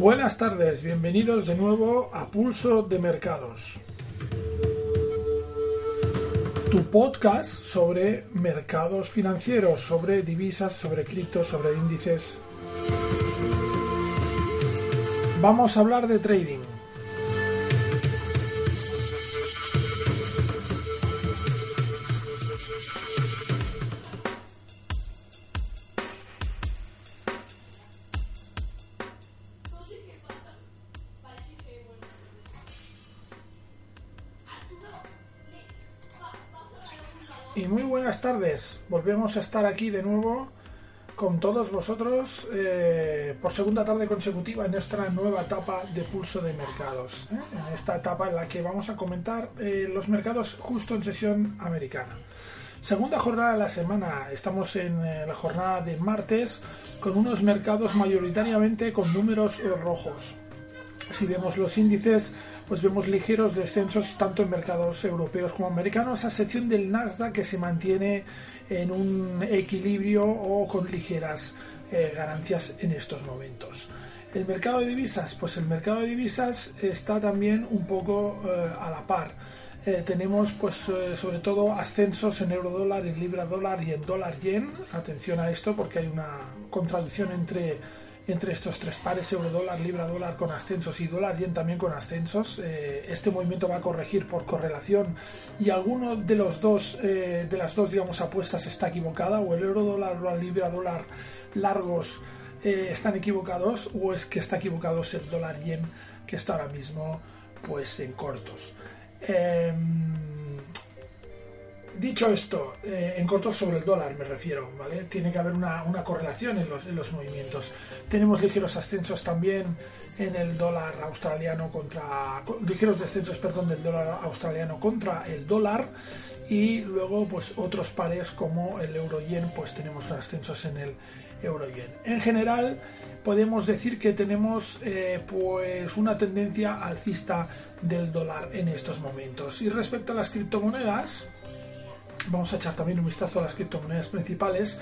Buenas tardes, bienvenidos de nuevo a Pulso de Mercados. Tu podcast sobre mercados financieros, sobre divisas, sobre criptos, sobre índices. Vamos a hablar de trading. Y muy buenas tardes. Volvemos a estar aquí de nuevo con todos vosotros eh, por segunda tarde consecutiva en nuestra nueva etapa de pulso de mercados. ¿eh? En esta etapa en la que vamos a comentar eh, los mercados justo en sesión americana. Segunda jornada de la semana. Estamos en la jornada de martes con unos mercados mayoritariamente con números rojos. Si vemos los índices, pues vemos ligeros descensos tanto en mercados europeos como americanos, a excepción del Nasdaq que se mantiene en un equilibrio o con ligeras eh, ganancias en estos momentos. El mercado de divisas, pues el mercado de divisas está también un poco eh, a la par. Eh, tenemos pues sobre todo ascensos en euro dólar, en libra dólar y en dólar yen. Atención a esto porque hay una contradicción entre entre estos tres pares, euro dólar, libra dólar con ascensos y dólar yen también con ascensos. Eh, este movimiento va a corregir por correlación y alguno de los dos eh, de las dos digamos apuestas está equivocada o el euro dólar o la libra dólar largos eh, están equivocados o es que está equivocado el dólar yen que está ahora mismo pues en cortos. Em, Dicho esto, eh, en corto sobre el dólar me refiero, ¿vale? Tiene que haber una, correlación en los, en los, movimientos. Tenemos ligeros ascensos también en el dólar australiano contra... ligeros descensos, perdón, del dólar australiano contra el dólar y luego pues otros pares como el euro yen, pues tenemos ascensos en el euro yen. En general podemos decir que tenemos eh, pues una tendencia alcista del dólar en estos momentos. Y respecto a las criptomonedas, vamos a echar también un vistazo a las criptomonedas principales,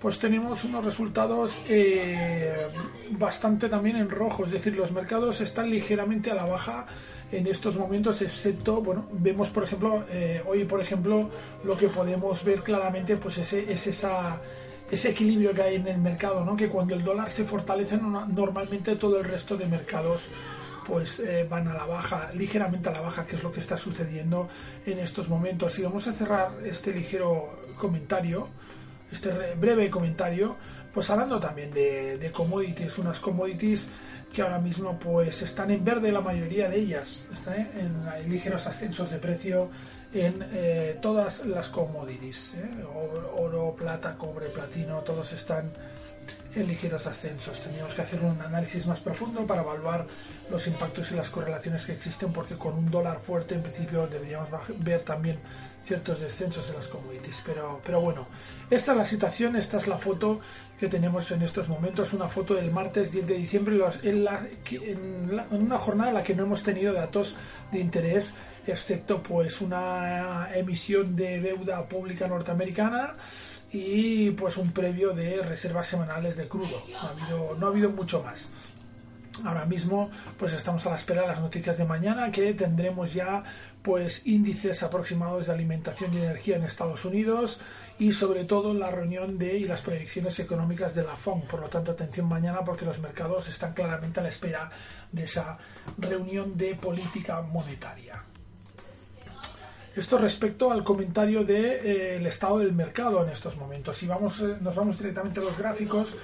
pues tenemos unos resultados eh, bastante también en rojo, es decir, los mercados están ligeramente a la baja en estos momentos, excepto, bueno, vemos por ejemplo, eh, hoy por ejemplo, lo que podemos ver claramente pues ese, es esa ese equilibrio que hay en el mercado, ¿no? que cuando el dólar se fortalece normalmente todo el resto de mercados pues eh, van a la baja, ligeramente a la baja, que es lo que está sucediendo en estos momentos. Y vamos a cerrar este ligero comentario, este breve comentario, pues hablando también de, commodities, unas commodities que ahora mismo pues están en verde la mayoría de ellas, están en, ligeros ascensos de precio en eh, todas las commodities, ¿eh? oro, plata, cobre, platino, todos están en ligeros ascensos. Teníamos que hacer un análisis más profundo para evaluar los impactos y las correlaciones que existen, porque con un dólar fuerte en principio deberíamos ver también ciertos descensos en las commodities. Pero, pero bueno, esta es la situación, esta es la foto que tenemos en estos momentos, una foto del martes 10 de diciembre en, en una jornada en la que no hemos tenido datos de interés, excepto pues una emisión de deuda pública norteamericana y pues un previo de reservas semanales de crudo. No ha habido, mucho más. Ahora mismo pues estamos a la espera de las noticias de mañana que tendremos ya pues índices aproximados de alimentación y energía en Estados Unidos y sobre todo la reunión de y las proyecciones económicas de la FOM. Por lo tanto, atención mañana porque los mercados están claramente a la espera de esa reunión de política monetaria. Esto respecto al comentario del de, eh, estado del mercado en estos momentos. Si vamos, eh, nos vamos directamente a los gráficos,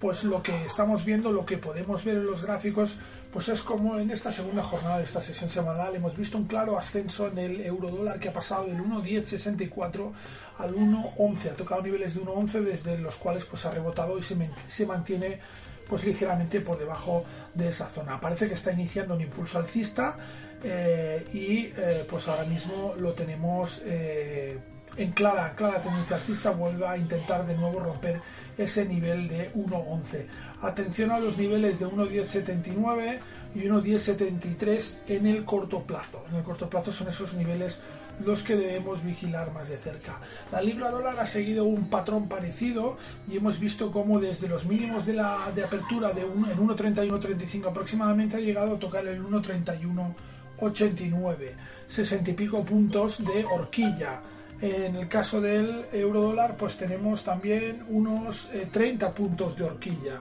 pues lo que estamos viendo, lo que podemos ver en los gráficos, pues es como en esta segunda jornada de esta sesión semanal hemos visto un claro ascenso en el euro dólar que ha pasado del 1.1064 al 1.11, ha tocado niveles de 1.11 desde los cuales pues ha rebotado y se, mantiene pues ligeramente por debajo de esa zona. Parece que está iniciando un impulso alcista eh, y eh, pues ahora mismo lo tenemos eh, en clara, clara tendencia alcista vuelve a intentar de nuevo romper ese nivel de 1.11. Atención a los niveles de 1.1079 y 1.1073 en el corto plazo. En el corto plazo son esos niveles los que debemos vigilar más de cerca. La libra dólar ha seguido un patrón parecido y hemos visto cómo desde los mínimos de, la, de apertura de un, en 1.31.35 aproximadamente ha llegado a tocar el 1.31.89, 60 y pico puntos de horquilla. En el caso del euro dólar, pues tenemos también unos 30 eh, puntos de horquilla.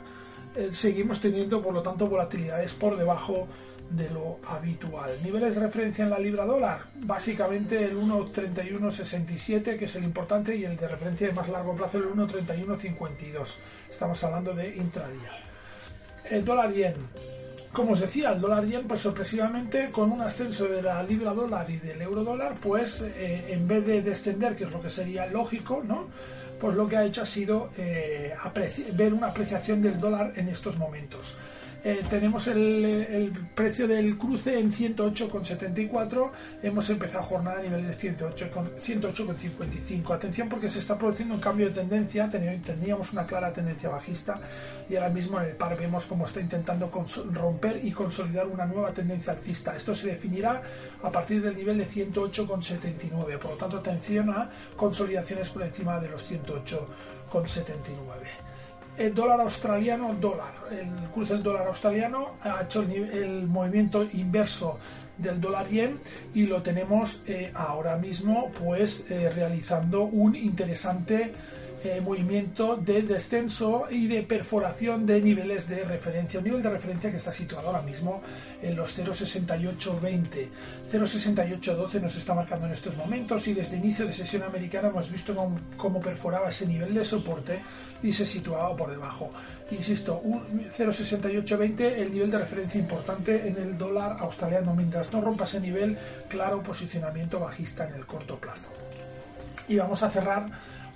Eh, seguimos teniendo, por lo tanto, volatilidades por debajo de lo habitual. Niveles de referencia en la libra dólar, básicamente el 1.3167, que es el importante, y el de referencia de más largo plazo, el 1.3152. Estamos hablando de intradía. El dólar yen, como os decía, el dólar yen, pues sorpresivamente con un ascenso de la libra dólar y del euro dólar, pues eh, en vez de descender, que es lo que sería lógico, ¿no? Pues lo que ha hecho ha sido eh, ver una apreciación del dólar en estos momentos. Eh, tenemos el, precio del cruce en 108,74. Hemos empezado jornada a niveles de 108,55. Atención porque se está produciendo un cambio de tendencia. Teníamos una clara tendencia bajista y ahora mismo en el par vemos cómo está intentando romper y consolidar una nueva tendencia alcista. Esto se definirá a partir del nivel de 108,79. Por lo tanto, atención a consolidaciones por encima de los 108,79 el dólar australiano, dólar, el cruce del dólar australiano ha hecho el, movimiento inverso del dólar yen y lo tenemos eh, ahora mismo pues eh, realizando un interesante eh, movimiento de descenso y de perforación de niveles de referencia. Un nivel de referencia que está situado ahora mismo en los 0,6820. 0,6812 nos está marcando en estos momentos y desde inicio de sesión americana hemos visto cómo, perforaba ese nivel de soporte y se situaba por debajo. Insisto, 0,6820 el nivel de referencia importante en el dólar australiano. Mientras no rompa ese nivel, claro posicionamiento bajista en el corto plazo. Y vamos a cerrar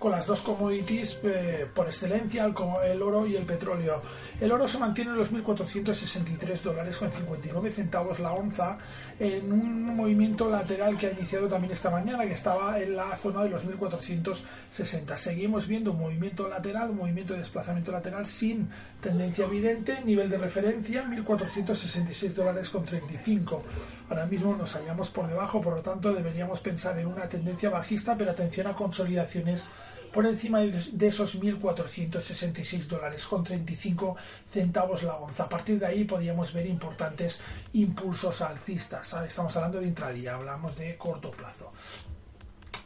con las dos commodities eh, por excelencia, el, oro y el petróleo. El oro se mantiene en los 1.463 dólares con 59 centavos la onza en un movimiento lateral que ha iniciado también esta mañana, que estaba en la zona de los 1.460. Seguimos viendo un movimiento lateral, un movimiento de desplazamiento lateral sin tendencia evidente, nivel de referencia 1.466 dólares con 35. Ahora mismo nos hallamos por debajo, por lo tanto deberíamos pensar en una tendencia bajista, pero atención a consolidaciones por encima de esos 1.466 dólares con 35 centavos la onza. A partir de ahí podríamos ver importantes impulsos alcistas. Estamos hablando de intradía, hablamos de corto plazo.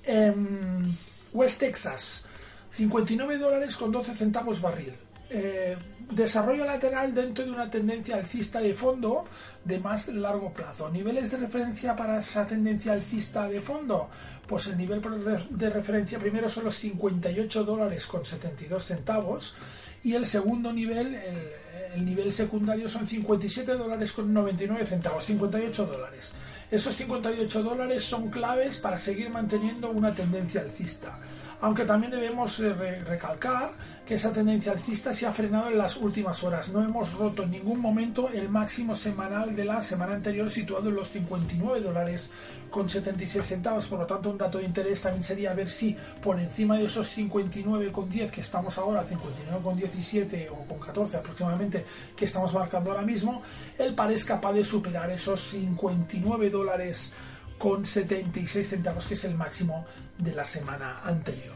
En West Texas, 59 dólares con 12 centavos barril. Eh, desarrollo lateral dentro de una tendencia alcista de fondo de más largo plazo. Niveles de referencia para esa tendencia alcista de fondo, pues el nivel de referencia primero son los 58 dólares con 72 centavos y el segundo nivel, el, el nivel secundario son 57 dólares con 99 centavos, 58 dólares. Esos 58 dólares son claves para seguir manteniendo una tendencia alcista aunque también debemos eh, recalcar que esa tendencia alcista se ha frenado en las últimas horas. No hemos roto en ningún momento el máximo semanal de la semana anterior situado en los 59 dólares con 76 centavos. Por lo tanto, un dato de interés también sería ver si por encima de esos 59 con 10 que estamos ahora, 59 con 17 o con 14 aproximadamente que estamos marcando ahora mismo, el par es capaz de superar esos 59 dólares con 76 centavos, que es el máximo de la semana anterior.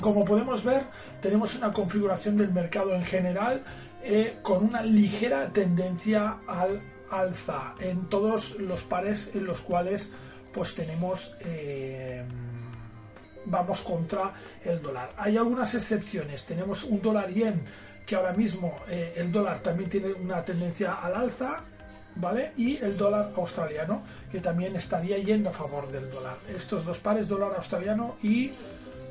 Como podemos ver, tenemos una configuración del mercado en general eh, con una ligera tendencia al alza en todos los pares en los cuales pues tenemos eh, vamos contra el dólar. Hay algunas excepciones. Tenemos un dólar yen que ahora mismo eh, el dólar también tiene una tendencia al alza ¿vale? Y el dólar australiano, que también estaría yendo a favor del dólar. Estos dos pares, dólar australiano y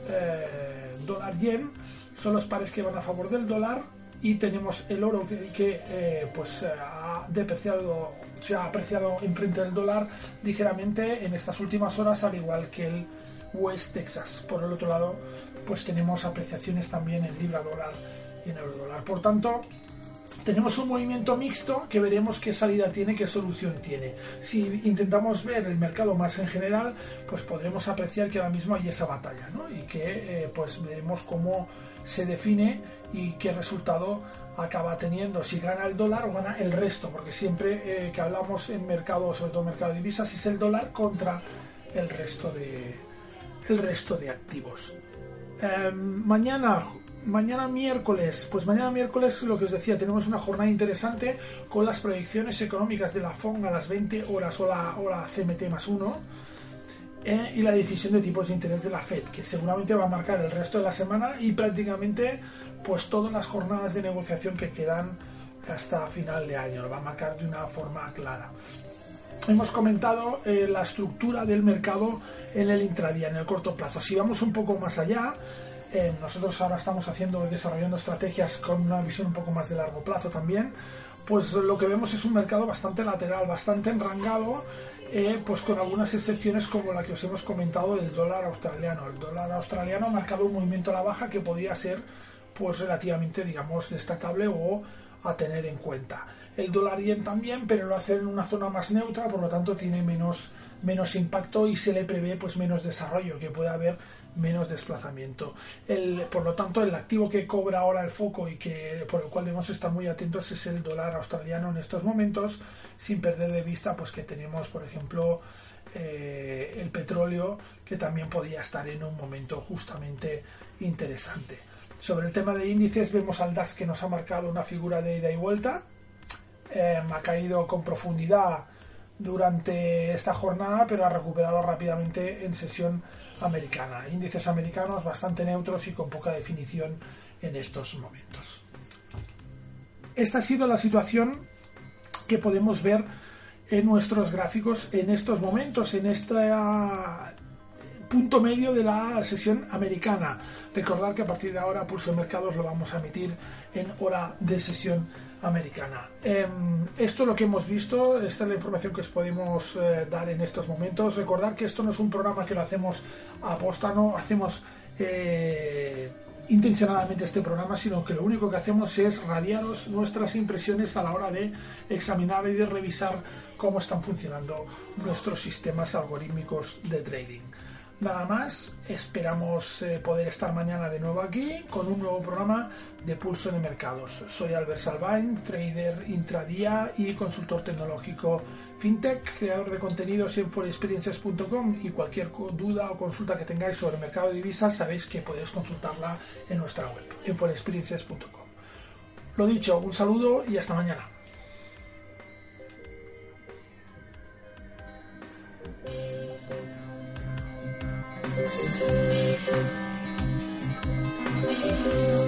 eh, dólar yen, son los pares que van a favor del dólar y tenemos el oro que, eh, pues ha depreciado, se ha apreciado en frente del dólar ligeramente en estas últimas horas, al igual que el West Texas. Por el otro lado, pues tenemos apreciaciones también en libra dólar y en euro dólar. Por tanto, tenemos un movimiento mixto que veremos qué salida tiene, qué solución tiene. Si intentamos ver el mercado más en general, pues podremos apreciar que ahora mismo hay esa batalla, ¿no? Y que eh, pues veremos cómo se define y qué resultado acaba teniendo, si gana el dólar o gana el resto, porque siempre eh, que hablamos en mercado, sobre todo mercado de divisas, es el dólar contra el resto de el resto de activos. Em, mañana mañana miércoles, pues mañana miércoles lo que os decía, tenemos una jornada interesante con las proyecciones económicas de la FONG a las 20 horas o la CMT más 1 eh, y la decisión de tipos de interés de la FED, que seguramente va a marcar el resto de la semana y prácticamente pues todas las jornadas de negociación que quedan hasta final de año, lo va a marcar de una forma clara. Hemos comentado eh, la estructura del mercado en el intradía, en el corto plazo. Si vamos un poco más allá, eh, nosotros ahora estamos haciendo, desarrollando estrategias con una visión un poco más de largo plazo también. Pues lo que vemos es un mercado bastante lateral, bastante enrangado, eh, pues con algunas excepciones como la que os hemos comentado del dólar australiano. El dólar australiano ha marcado un movimiento a la baja que podría ser pues relativamente, digamos, destacable o a tener en cuenta. El dólar yen también, pero lo hace en una zona más neutra, por lo tanto tiene menos, menos impacto y se le prevé pues menos desarrollo, que puede haber menos desplazamiento. Por lo tanto, el activo que cobra ahora el foco y que por el cual debemos estar muy atentos es el dólar australiano en estos momentos, sin perder de vista pues que tenemos, por ejemplo, eh, el petróleo que también podría estar en un momento justamente interesante. Sobre el tema de índices vemos al DAX que nos ha marcado una figura de ida y vuelta, eh, ha caído con profundidad durante esta jornada, pero ha recuperado rápidamente en sesión americana. Índices americanos bastante neutros y con poca definición en estos momentos. Esta ha sido la situación que podemos ver en nuestros gráficos en estos momentos, en este punto medio de la sesión americana. Recordar que a partir de ahora Pulso de Mercados lo vamos a emitir en hora de sesión americana. Em, esto es lo que hemos visto, esta es la información que os podemos eh, dar en estos momentos. Recordar que esto no es un programa que lo hacemos a posta, no hacemos eh, intencionadamente este programa, sino que lo único que hacemos es radiaros nuestras impresiones a la hora de examinar y de revisar cómo están funcionando nuestros sistemas algorítmicos de trading. Nada más, esperamos eh, poder estar mañana de nuevo aquí con un nuevo programa de Pulso de Mercados. Soy Albert Salvain, trader intradía y consultor tecnológico fintech, creador de contenidos en forexperiences.com y cualquier duda o consulta que tengáis sobre el mercado de divisas sabéis que podéis consultarla en nuestra web, en forexperiences.com. Lo dicho, un saludo y hasta mañana. Thank you.